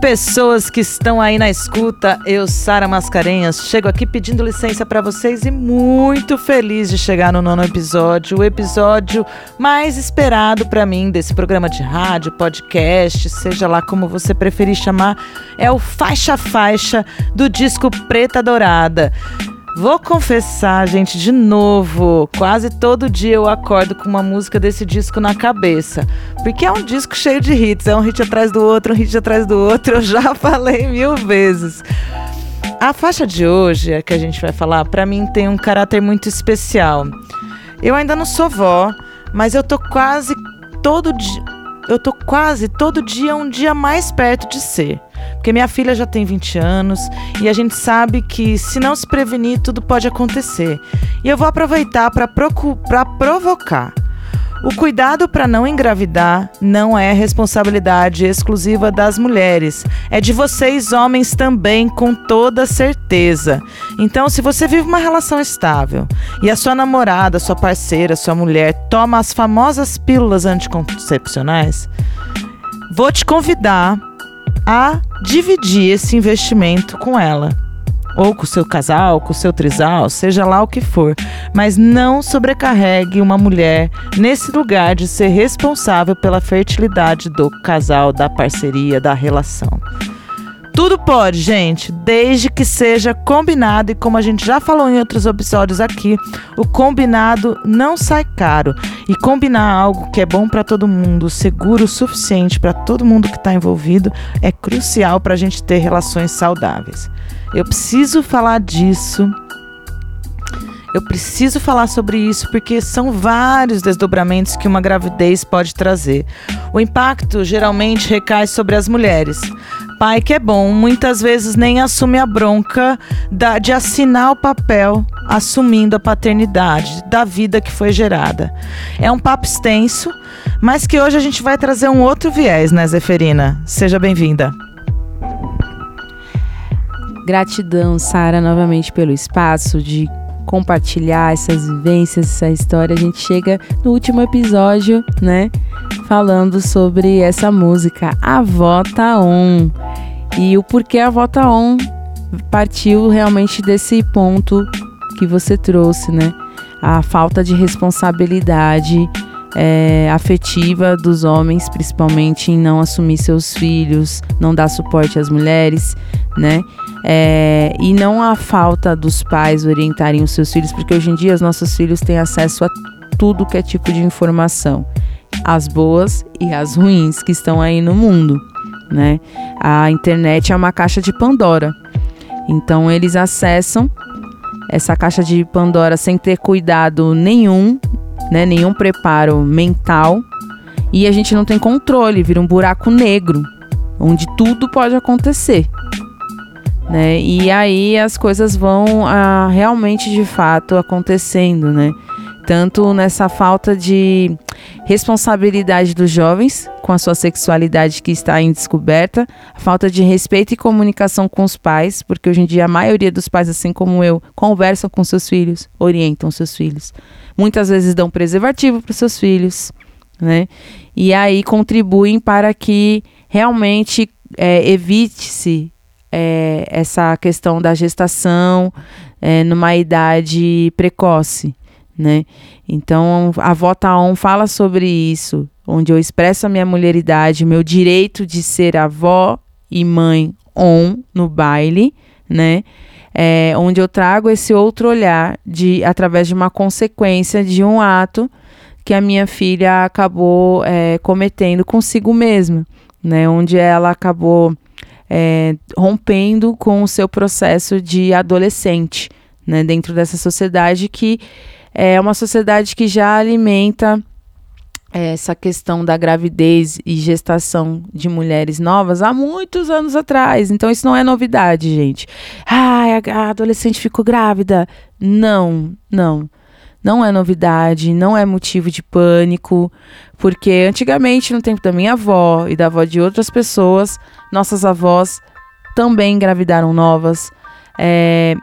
Pessoas que estão aí na escuta. Eu, Sara Mascarenhas, chego aqui pedindo licença para vocês e muito feliz de chegar no nono episódio, o episódio mais esperado para mim desse programa de rádio, podcast, seja lá como você preferir chamar, é o Faixa Faixa do disco Preta Dourada. Vou confessar, gente, de novo, quase todo dia eu acordo com uma música desse disco na cabeça. Porque é um disco cheio de hits, é um hit atrás do outro, um hit atrás do outro, eu já falei mil vezes. A faixa de hoje, é que a gente vai falar, para mim tem um caráter muito especial. Eu ainda não sou vó, mas eu tô quase todo dia, eu tô quase todo dia um dia mais perto de ser. Porque minha filha já tem 20 anos e a gente sabe que se não se prevenir, tudo pode acontecer. E eu vou aproveitar para provocar. O cuidado para não engravidar não é responsabilidade exclusiva das mulheres, é de vocês homens também, com toda certeza. Então, se você vive uma relação estável e a sua namorada, sua parceira, sua mulher toma as famosas pílulas anticoncepcionais, vou te convidar a dividir esse investimento com ela. Ou com seu casal, com seu trisal, seja lá o que for. Mas não sobrecarregue uma mulher nesse lugar de ser responsável pela fertilidade do casal, da parceria, da relação. Tudo pode, gente, desde que seja combinado e como a gente já falou em outros episódios aqui, o combinado não sai caro. E combinar algo que é bom para todo mundo, seguro o suficiente para todo mundo que está envolvido, é crucial para a gente ter relações saudáveis. Eu preciso falar disso eu preciso falar sobre isso porque são vários desdobramentos que uma gravidez pode trazer. O impacto geralmente recai sobre as mulheres. Pai que é bom, muitas vezes nem assume a bronca da, de assinar o papel assumindo a paternidade da vida que foi gerada. É um papo extenso, mas que hoje a gente vai trazer um outro viés, né, Zeferina? Seja bem-vinda. Gratidão, Sara, novamente pelo espaço de compartilhar essas vivências, essa história. A gente chega no último episódio, né? Falando sobre essa música, A Vota On. E o porquê a Vota On partiu realmente desse ponto que você trouxe, né? A falta de responsabilidade é, afetiva dos homens, principalmente em não assumir seus filhos, não dar suporte às mulheres, né? É, e não a falta dos pais orientarem os seus filhos, porque hoje em dia os nossos filhos têm acesso a tudo que é tipo de informação, as boas e as ruins que estão aí no mundo, né? A internet é uma caixa de Pandora. Então eles acessam essa caixa de Pandora sem ter cuidado nenhum, né? Nenhum preparo mental. E a gente não tem controle, vira um buraco negro, onde tudo pode acontecer né? E aí as coisas vão ah, realmente de fato acontecendo, né? Tanto nessa falta de responsabilidade dos jovens com a sua sexualidade que está em descoberta, falta de respeito e comunicação com os pais, porque hoje em dia a maioria dos pais, assim como eu, conversam com seus filhos, orientam seus filhos. Muitas vezes dão preservativo para seus filhos, né? E aí contribuem para que realmente é, evite-se é, essa questão da gestação é, numa idade precoce, né? Então, a Vota On fala sobre isso, onde eu expresso a minha mulheridade, meu direito de ser avó e mãe on no baile, né? É, onde eu trago esse outro olhar de através de uma consequência de um ato que a minha filha acabou é, cometendo consigo mesma, né? Onde ela acabou é, rompendo com o seu processo de adolescente, né, dentro dessa sociedade que é uma sociedade que já alimenta é, essa questão da gravidez e gestação de mulheres novas há muitos anos atrás. Então isso não é novidade, gente. Ah, a adolescente ficou grávida. Não, não. Não é novidade, não é motivo de pânico, porque antigamente, no tempo da minha avó e da avó de outras pessoas, nossas avós também engravidaram novas. É,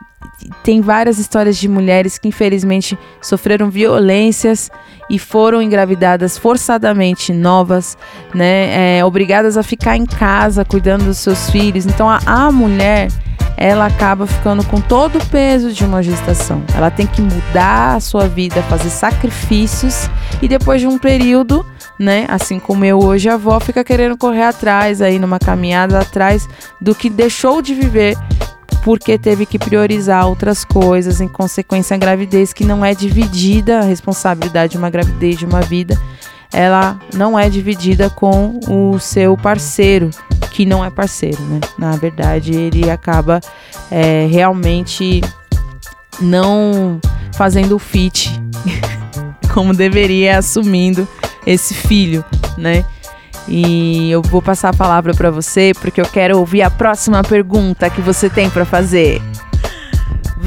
tem várias histórias de mulheres que infelizmente sofreram violências e foram engravidadas forçadamente novas, né? É, obrigadas a ficar em casa cuidando dos seus filhos. Então a, a mulher ela acaba ficando com todo o peso de uma gestação. Ela tem que mudar a sua vida, fazer sacrifícios e depois de um período, né, assim como eu hoje, a avó fica querendo correr atrás aí numa caminhada atrás do que deixou de viver porque teve que priorizar outras coisas, em consequência a gravidez que não é dividida, a responsabilidade de uma gravidez de uma vida, ela não é dividida com o seu parceiro, que não é parceiro, né? Na verdade, ele acaba é, realmente não fazendo o fit como deveria, assumindo esse filho, né? E eu vou passar a palavra para você porque eu quero ouvir a próxima pergunta que você tem para fazer.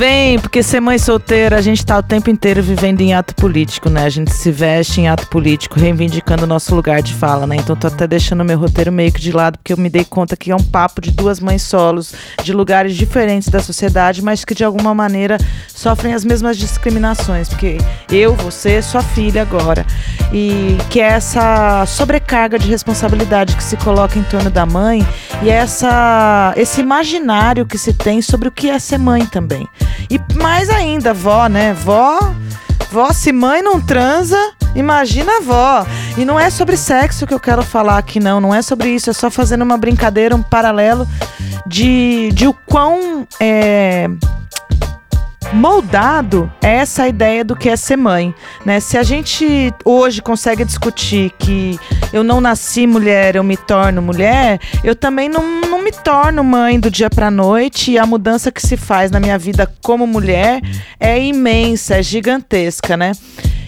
Vem, porque ser mãe solteira, a gente tá o tempo inteiro vivendo em ato político, né? A gente se veste em ato político, reivindicando o nosso lugar de fala, né? Então tô até deixando meu roteiro meio que de lado, porque eu me dei conta que é um papo de duas mães solos, de lugares diferentes da sociedade, mas que de alguma maneira sofrem as mesmas discriminações, porque eu, você, sua filha agora. E que é essa sobrecarga de responsabilidade que se coloca em torno da mãe e essa esse imaginário que se tem sobre o que é ser mãe também. E mais ainda, vó, né? Vó, vó, se mãe não transa, imagina a vó. E não é sobre sexo que eu quero falar aqui, não. Não é sobre isso. É só fazendo uma brincadeira, um paralelo de, de o quão. É, moldado é essa ideia do que é ser mãe, né? Se a gente hoje consegue discutir que eu não nasci mulher, eu me torno mulher, eu também não, não me torno mãe do dia para noite e a mudança que se faz na minha vida como mulher é imensa, é gigantesca, né?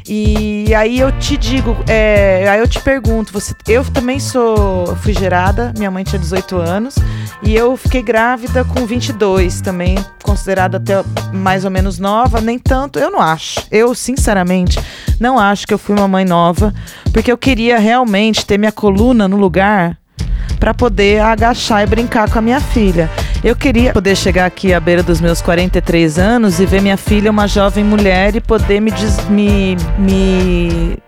E aí eu te digo, é, aí eu te pergunto, você, eu também sou, fui gerada, minha mãe tinha 18 anos, e eu fiquei grávida com 22, também considerada até mais ou menos nova, nem tanto, eu não acho. Eu, sinceramente, não acho que eu fui uma mãe nova, porque eu queria realmente ter minha coluna no lugar para poder agachar e brincar com a minha filha. Eu queria poder chegar aqui à beira dos meus 43 anos e ver minha filha uma jovem mulher e poder me, me, me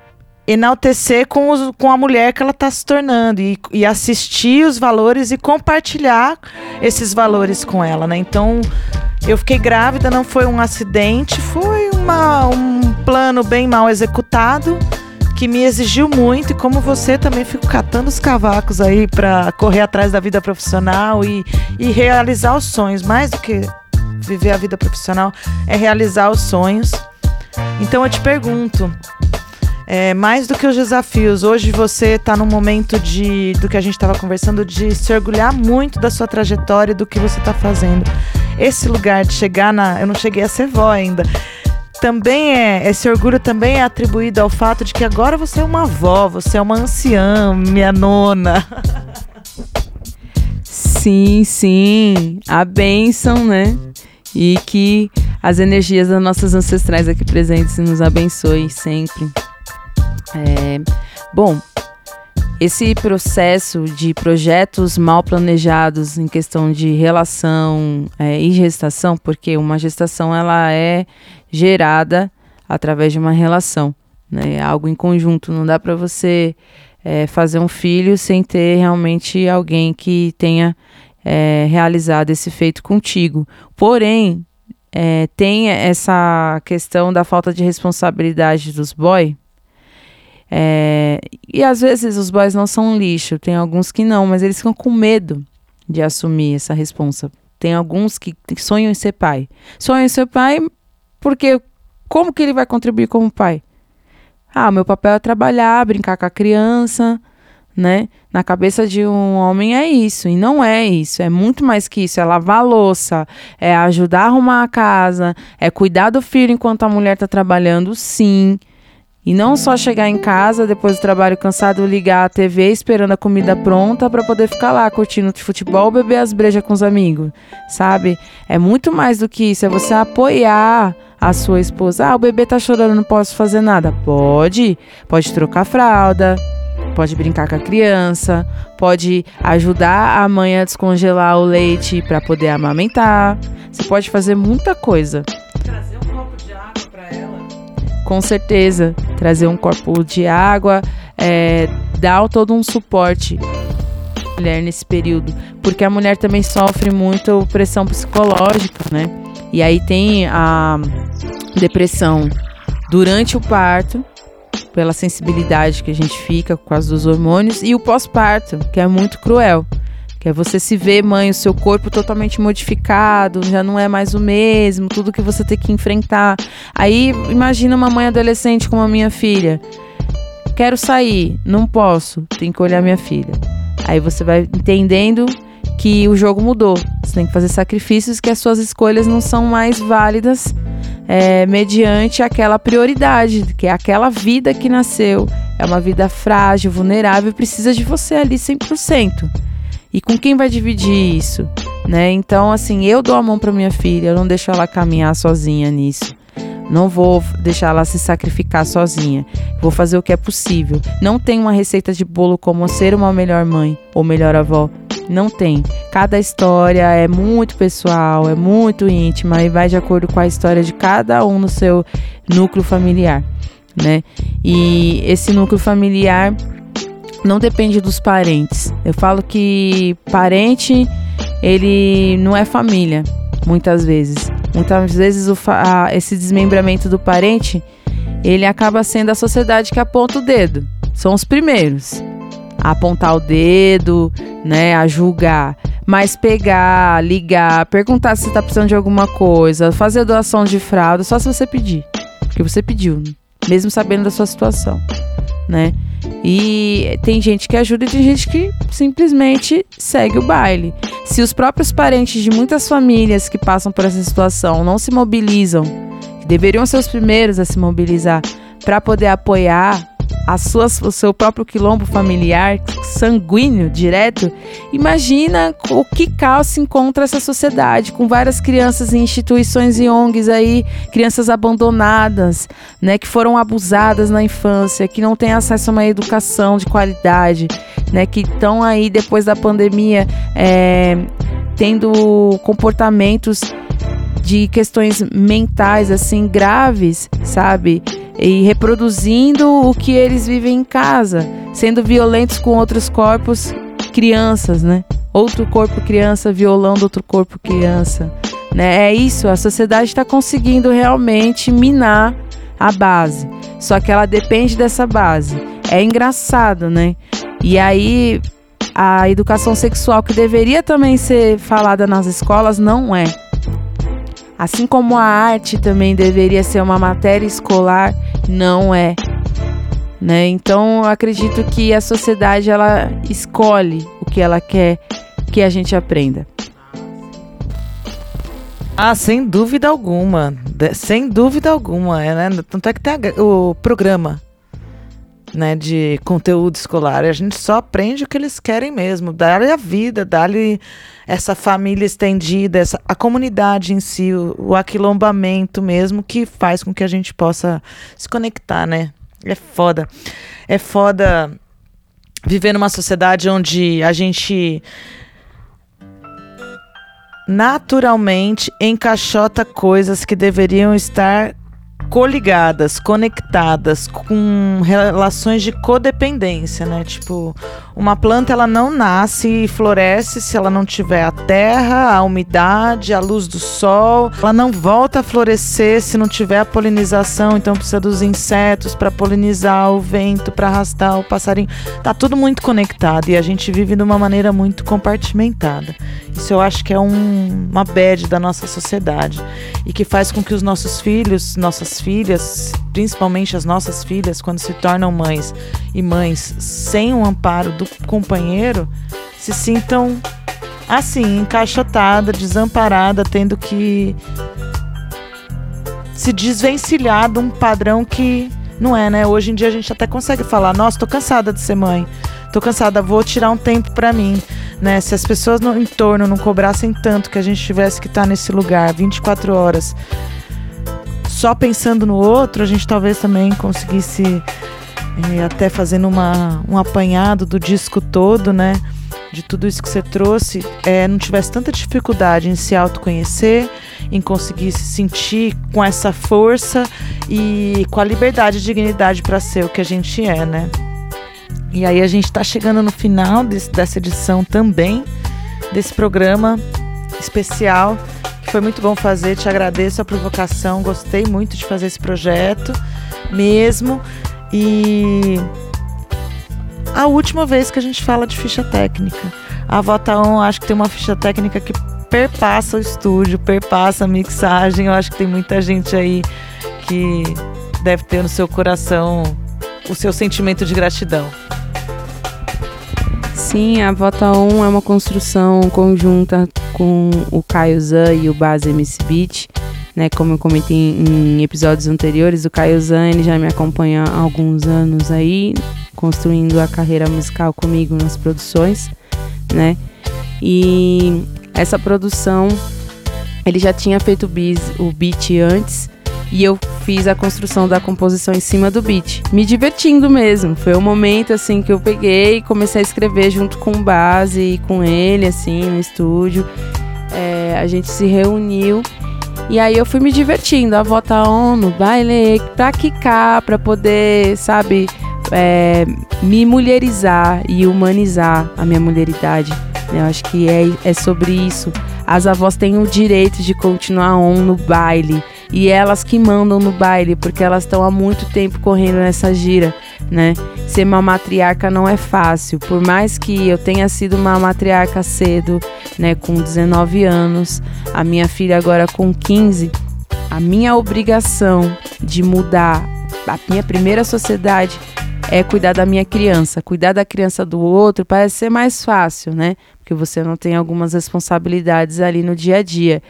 enaltecer com, os, com a mulher que ela está se tornando e, e, assistir os valores e compartilhar esses valores com ela, né? Então, eu fiquei grávida, não foi um acidente, foi uma, um plano bem mal executado que me exigiu muito e como você também fico catando os cavacos aí para correr atrás da vida profissional e, e realizar os sonhos, mais do que viver a vida profissional é realizar os sonhos. Então eu te pergunto, é, mais do que os desafios, hoje você está num momento de do que a gente estava conversando, de se orgulhar muito da sua trajetória, do que você está fazendo. Esse lugar de chegar na. Eu não cheguei a ser vó ainda também é esse orgulho também é atribuído ao fato de que agora você é uma avó, você é uma anciã, minha nona. Sim, sim, a bênção, né? E que as energias das nossas ancestrais aqui presentes nos abençoe sempre. É, bom, esse processo de projetos mal planejados em questão de relação é, e gestação, porque uma gestação ela é gerada através de uma relação, né? Algo em conjunto. Não dá para você é, fazer um filho sem ter realmente alguém que tenha é, realizado esse feito contigo. Porém, é, tem essa questão da falta de responsabilidade dos boys. É, e às vezes os boys não são lixo, tem alguns que não, mas eles ficam com medo de assumir essa responsa. Tem alguns que sonham em ser pai. Sonham em ser pai, porque como que ele vai contribuir como pai? Ah, meu papel é trabalhar, brincar com a criança, né? Na cabeça de um homem é isso, e não é isso, é muito mais que isso, é lavar a louça, é ajudar a arrumar a casa, é cuidar do filho enquanto a mulher está trabalhando, sim. E não só chegar em casa depois do trabalho cansado, ligar a TV esperando a comida pronta para poder ficar lá curtindo futebol, beber as brejas com os amigos, sabe? É muito mais do que isso, é você apoiar a sua esposa. Ah, o bebê tá chorando, não posso fazer nada. Pode, pode trocar fralda, pode brincar com a criança, pode ajudar a mãe a descongelar o leite para poder amamentar. Você pode fazer muita coisa. Com certeza, trazer um copo de água, é, dar todo um suporte mulher nesse período, porque a mulher também sofre muito pressão psicológica, né? E aí tem a depressão durante o parto, pela sensibilidade que a gente fica por causa dos hormônios, e o pós-parto, que é muito cruel. Que é você se ver, mãe, o seu corpo totalmente modificado, já não é mais o mesmo, tudo que você tem que enfrentar. Aí imagina uma mãe adolescente como a minha filha. Quero sair, não posso, tem que olhar minha filha. Aí você vai entendendo que o jogo mudou. Você tem que fazer sacrifícios que as suas escolhas não são mais válidas é, mediante aquela prioridade, que é aquela vida que nasceu. É uma vida frágil, vulnerável, precisa de você ali 100%. E com quem vai dividir isso? Né? Então, assim, eu dou a mão para minha filha, eu não deixo ela caminhar sozinha nisso. Não vou deixar ela se sacrificar sozinha. Vou fazer o que é possível. Não tem uma receita de bolo como ser uma melhor mãe ou melhor avó. Não tem. Cada história é muito pessoal, é muito íntima e vai de acordo com a história de cada um no seu núcleo familiar, né? E esse núcleo familiar não depende dos parentes. Eu falo que parente, ele não é família, muitas vezes. Muitas vezes o, a, esse desmembramento do parente, ele acaba sendo a sociedade que aponta o dedo. São os primeiros a apontar o dedo, né, a julgar. Mas pegar, ligar, perguntar se está precisando de alguma coisa, fazer doação de fralda, só se você pedir. Porque você pediu, mesmo sabendo da sua situação, né? E tem gente que ajuda e tem gente que simplesmente segue o baile. Se os próprios parentes de muitas famílias que passam por essa situação não se mobilizam, deveriam ser os primeiros a se mobilizar para poder apoiar a sua, o seu próprio quilombo familiar, sanguíneo, direto, imagina o que caos se encontra essa sociedade, com várias crianças em instituições e ONGs aí, crianças abandonadas, né, que foram abusadas na infância, que não têm acesso a uma educação de qualidade, né, que estão aí depois da pandemia é, tendo comportamentos de questões mentais assim graves, sabe? E reproduzindo o que eles vivem em casa, sendo violentos com outros corpos, crianças, né? Outro corpo criança violando outro corpo criança, né? É isso, a sociedade está conseguindo realmente minar a base, só que ela depende dessa base. É engraçado, né? E aí a educação sexual que deveria também ser falada nas escolas não é. Assim como a arte também deveria ser uma matéria escolar, não é. Né? Então, eu acredito que a sociedade ela escolhe o que ela quer que a gente aprenda. Ah, sem dúvida alguma. De, sem dúvida alguma. É, né? Tanto é que tem o programa né, de conteúdo escolar. A gente só aprende o que eles querem mesmo, dar-lhe a vida, dar-lhe essa família estendida, essa, a comunidade em si, o, o aquilombamento mesmo, que faz com que a gente possa se conectar, né? É foda. É foda viver numa sociedade onde a gente naturalmente encaixota coisas que deveriam estar coligadas, conectadas, com relações de codependência, né? Tipo, uma planta ela não nasce e floresce se ela não tiver a terra, a umidade, a luz do sol. Ela não volta a florescer se não tiver a polinização, então precisa dos insetos para polinizar, o vento para arrastar o passarinho. Tá tudo muito conectado e a gente vive de uma maneira muito compartimentada. Isso eu acho que é um, uma bad da nossa sociedade e que faz com que os nossos filhos, nossas filhas, principalmente as nossas filhas, quando se tornam mães e mães sem o amparo do companheiro, se sintam assim, encaixotada, desamparada, tendo que se desvencilhar de um padrão que não é, né? Hoje em dia a gente até consegue falar: "Nossa, tô cansada de ser mãe. Tô cansada, vou tirar um tempo para mim", né? Se as pessoas no entorno não cobrassem tanto que a gente tivesse que estar tá nesse lugar 24 horas só pensando no outro, a gente talvez também conseguisse é, até fazendo uma, um apanhado do disco todo, né? De tudo isso que você trouxe, é, não tivesse tanta dificuldade em se autoconhecer, em conseguir se sentir com essa força e com a liberdade e dignidade para ser o que a gente é, né? E aí a gente está chegando no final desse, dessa edição também, desse programa especial, foi muito bom fazer. Te agradeço a provocação, gostei muito de fazer esse projeto mesmo. E a última vez que a gente fala de ficha técnica. A Vota On acho que tem uma ficha técnica que perpassa o estúdio, perpassa a mixagem. Eu acho que tem muita gente aí que deve ter no seu coração o seu sentimento de gratidão. Sim, a Vota 1 é uma construção conjunta com o Caio Zan e o Base MC Beat. Né, como eu comentei em episódios anteriores, o Caio Zan ele já me acompanha há alguns anos aí, construindo a carreira musical comigo nas produções, né? E essa produção, ele já tinha feito o beat antes, e eu fiz a construção da composição em cima do beat, me divertindo mesmo. Foi o momento assim que eu peguei e comecei a escrever junto com base e com ele assim no estúdio. É, a gente se reuniu e aí eu fui me divertindo, a volta on no baile, pra quicar, pra poder, sabe, é, me mulherizar e humanizar a minha mulheridade. Eu acho que é, é sobre isso. As avós têm o direito de continuar on no baile e elas que mandam no baile, porque elas estão há muito tempo correndo nessa gira, né? Ser uma matriarca não é fácil, por mais que eu tenha sido uma matriarca cedo, né, com 19 anos, a minha filha agora com 15, a minha obrigação de mudar a minha primeira sociedade é cuidar da minha criança. Cuidar da criança do outro parece ser mais fácil, né? Porque você não tem algumas responsabilidades ali no dia a dia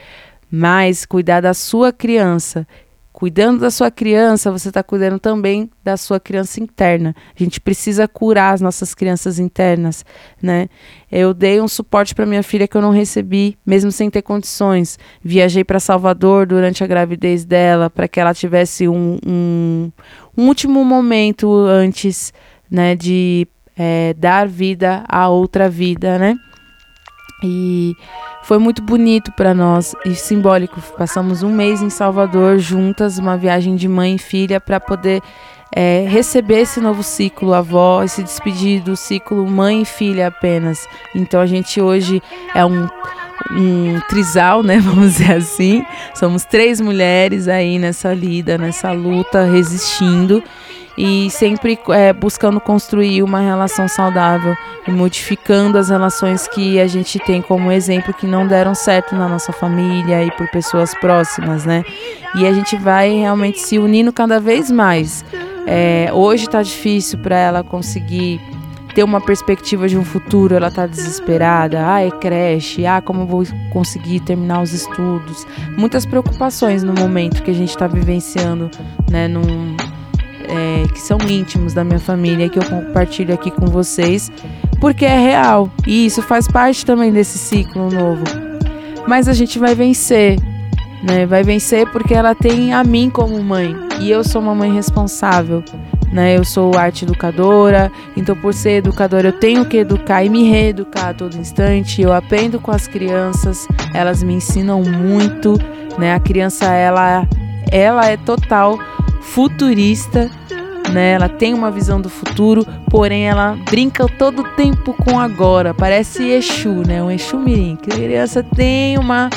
mas cuidar da sua criança. Cuidando da sua criança, você está cuidando também da sua criança interna. A gente precisa curar as nossas crianças internas, né? Eu dei um suporte para minha filha que eu não recebi, mesmo sem ter condições. Viajei para Salvador durante a gravidez dela, para que ela tivesse um, um, um, último momento antes, né, de é, dar vida a outra vida, né? E foi muito bonito para nós e simbólico. Passamos um mês em Salvador juntas, uma viagem de mãe e filha para poder é, receber esse novo ciclo avó e se despedir do ciclo mãe e filha apenas. Então a gente hoje é um, um trisal, né? Vamos dizer assim. Somos três mulheres aí nessa lida, nessa luta, resistindo e sempre é, buscando construir uma relação saudável e modificando as relações que a gente tem como exemplo que não deram certo na nossa família e por pessoas próximas, né? E a gente vai realmente se unindo cada vez mais. É, hoje está difícil para ela conseguir ter uma perspectiva de um futuro, ela está desesperada. Ah, é creche. Ah, como vou conseguir terminar os estudos? Muitas preocupações no momento que a gente está vivenciando, né? Num, é, que são íntimos da minha família que eu compartilho aqui com vocês, porque é real e isso faz parte também desse ciclo novo. Mas a gente vai vencer, né? Vai vencer porque ela tem a mim como mãe e eu sou uma mãe responsável. Né, eu sou arte educadora, então por ser educadora eu tenho que educar e me reeducar a todo instante. Eu aprendo com as crianças, elas me ensinam muito, né? A criança ela ela é total futurista, né? Ela tem uma visão do futuro, porém ela brinca todo o tempo com agora. Parece Exu, né? Um Exu Mirim. A criança tem uma,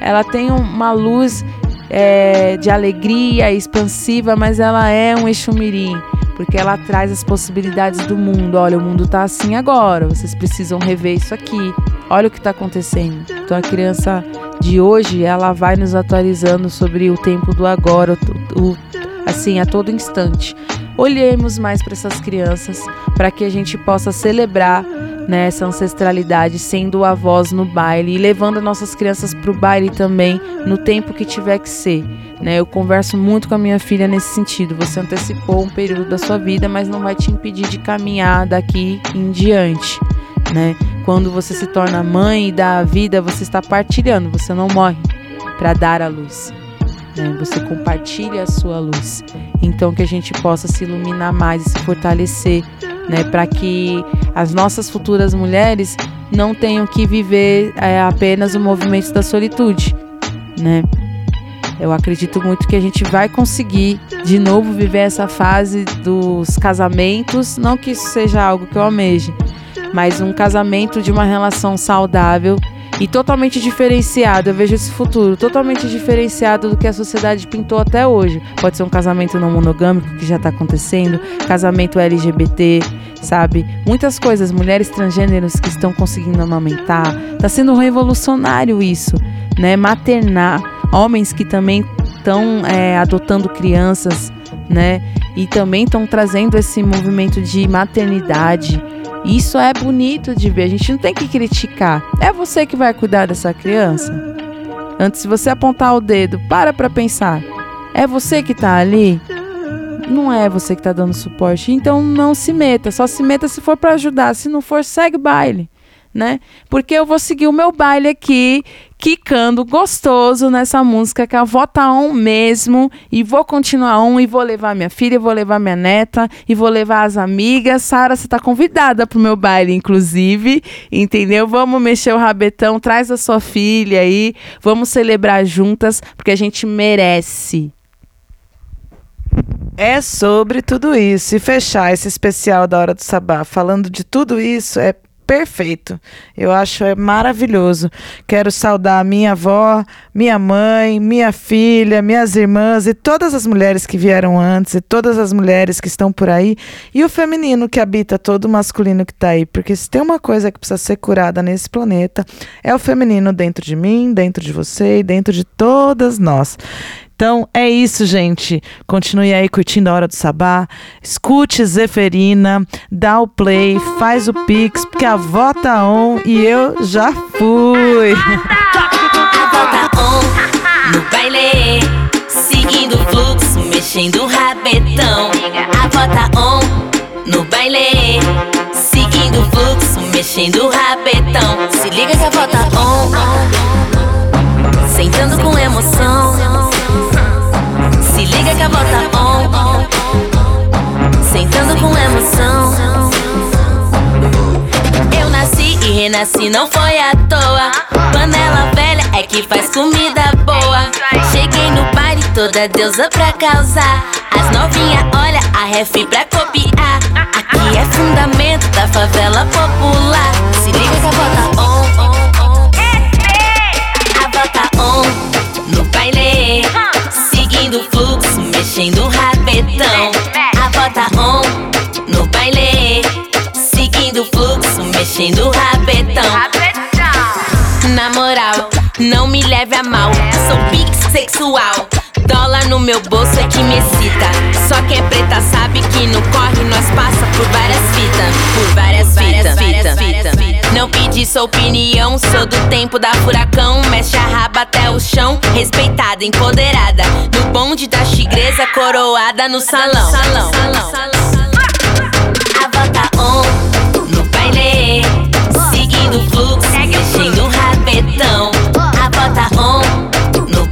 ela tem uma luz é, de alegria expansiva, mas ela é um Exu Mirim porque ela traz as possibilidades do mundo. Olha, o mundo tá assim agora, vocês precisam rever isso aqui. Olha o que está acontecendo. Então a criança de hoje, ela vai nos atualizando sobre o tempo do agora, o, o assim, a todo instante. Olhemos mais para essas crianças, para que a gente possa celebrar né, essa ancestralidade, sendo a voz no baile e levando nossas crianças para o baile também, no tempo que tiver que ser. Né? Eu converso muito com a minha filha nesse sentido. Você antecipou um período da sua vida, mas não vai te impedir de caminhar daqui em diante. Né? Quando você se torna mãe e dá a vida, você está partilhando, você não morre para dar a luz. Né? Você compartilha a sua luz. Então que a gente possa se iluminar mais e se fortalecer, né? Para que as nossas futuras mulheres não tenham que viver é, apenas o movimento da solitude, né? Eu acredito muito que a gente vai conseguir de novo viver essa fase dos casamentos, não que isso seja algo que eu almeje, mas um casamento de uma relação saudável e totalmente diferenciado. Eu vejo esse futuro totalmente diferenciado do que a sociedade pintou até hoje. Pode ser um casamento não monogâmico que já está acontecendo, casamento LGBT, sabe? Muitas coisas, mulheres transgêneros que estão conseguindo amamentar. Tá sendo revolucionário isso, né? Maternar, homens que também estão é, adotando crianças, né? E também estão trazendo esse movimento de maternidade isso é bonito de ver. A gente não tem que criticar. É você que vai cuidar dessa criança. Antes de você apontar o dedo, para para pensar. É você que tá ali? Não é você que tá dando suporte. Então não se meta. Só se meta se for para ajudar. Se não for, segue baile né? Porque eu vou seguir o meu baile aqui, quicando gostoso nessa música que é Vota On mesmo, e vou continuar on e vou levar minha filha, vou levar minha neta e vou levar as amigas. Sara, você tá convidada pro meu baile, inclusive, entendeu? Vamos mexer o rabetão, traz a sua filha aí, vamos celebrar juntas, porque a gente merece. É sobre tudo isso. E fechar esse especial da Hora do Sabá falando de tudo isso é perfeito. Eu acho é maravilhoso. Quero saudar minha avó, minha mãe, minha filha, minhas irmãs e todas as mulheres que vieram antes e todas as mulheres que estão por aí e o feminino que habita todo o masculino que está aí, porque se tem uma coisa que precisa ser curada nesse planeta é o feminino dentro de mim, dentro de você e dentro de todas nós. Então é isso, gente. Continue aí curtindo a Hora do Sabá. Escute Zeferina, dá o play, faz o pix, porque a vota tá on e eu já fui. A volta on no baile, seguindo o fluxo, mexendo o rabetão. A volta on no baile, seguindo o fluxo, mexendo o rabetão. Se liga que a volta on, sentando com emoção. Se liga que a volta on, sentando com emoção. Eu nasci e renasci, não foi à toa. Panela velha é que faz comida boa. Cheguei no baile, toda deusa pra causar. As novinha olha a ref pra copiar. Aqui é fundamento da favela popular. Se liga que a volta on, on. A volta on no baile seguindo o fluxo, mexendo o rabetão. A bota on no baile, seguindo o fluxo, mexendo o rabetão. Na moral, não me leve a mal, sou pix sexual. Dólar no meu bolso é que me excita. Só quem é preta sabe que no corre nós passa por várias fitas. Por várias fitas, fita, fita. Não pedi sua opinião, sou do tempo da furacão. Mexe a raba até o chão, respeitada, empoderada. No bonde da tigresa, coroada no salão. salão, salão, salão. A volta on, no baile. Seguindo o fluxo, mexendo o rabetão. A volta on, no o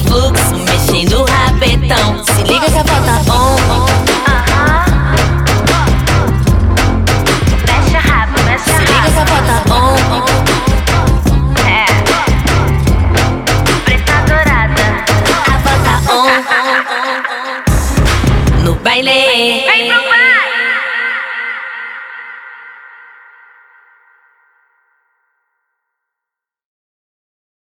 fluxo, mexendo o rabetão. Se liga que a volta on,